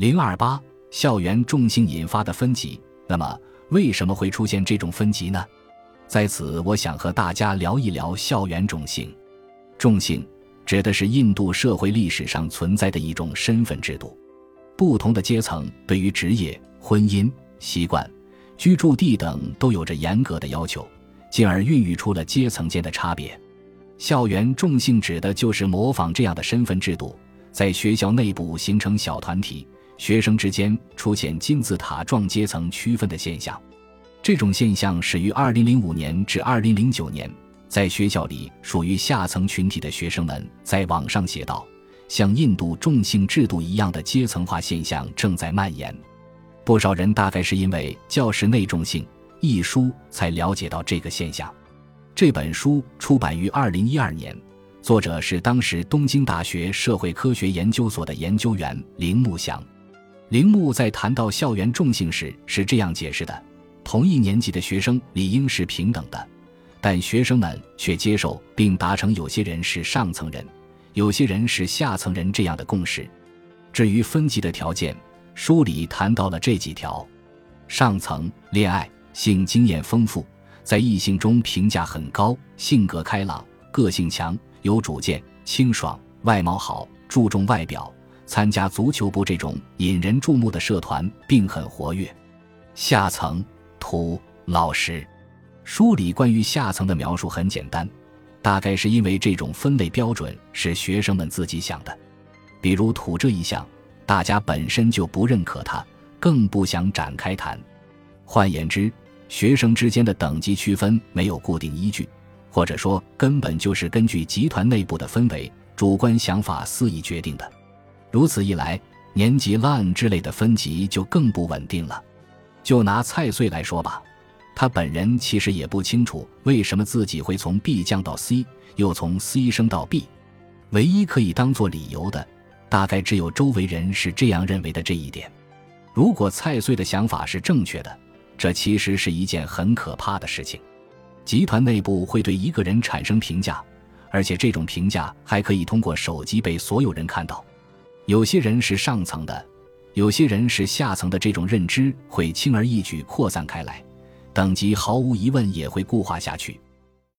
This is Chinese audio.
零二八校园重性引发的分级。那么，为什么会出现这种分级呢？在此，我想和大家聊一聊校园重性。重性指的是印度社会历史上存在的一种身份制度，不同的阶层对于职业、婚姻、习惯、居住地等都有着严格的要求，进而孕育出了阶层间的差别。校园重性指的就是模仿这样的身份制度，在学校内部形成小团体，学生之间出现金字塔状阶层区分的现象。这种现象始于2005年至2009年。在学校里，属于下层群体的学生们在网上写道：“像印度种姓制度一样的阶层化现象正在蔓延。”不少人大概是因为《教室内众性》一书才了解到这个现象。这本书出版于2012年，作者是当时东京大学社会科学研究所的研究员铃木祥。铃木在谈到校园众性时是这样解释的：“同一年级的学生理应是平等的。”但学生们却接受并达成有些人是上层人，有些人是下层人这样的共识。至于分级的条件，书里谈到了这几条：上层恋爱，性经验丰富，在异性中评价很高，性格开朗，个性强，有主见，清爽，外貌好，注重外表，参加足球部这种引人注目的社团，并很活跃。下层土老实。书里关于下层的描述很简单，大概是因为这种分类标准是学生们自己想的。比如土这一项，大家本身就不认可它，更不想展开谈。换言之，学生之间的等级区分没有固定依据，或者说根本就是根据集团内部的氛围、主观想法肆意决定的。如此一来，年级烂之类的分级就更不稳定了。就拿蔡穗来说吧。他本人其实也不清楚为什么自己会从 B 降到 C，又从 C 升到 B。唯一可以当做理由的，大概只有周围人是这样认为的这一点。如果蔡穗的想法是正确的，这其实是一件很可怕的事情。集团内部会对一个人产生评价，而且这种评价还可以通过手机被所有人看到。有些人是上层的，有些人是下层的，这种认知会轻而易举扩散开来。等级毫无疑问也会固化下去。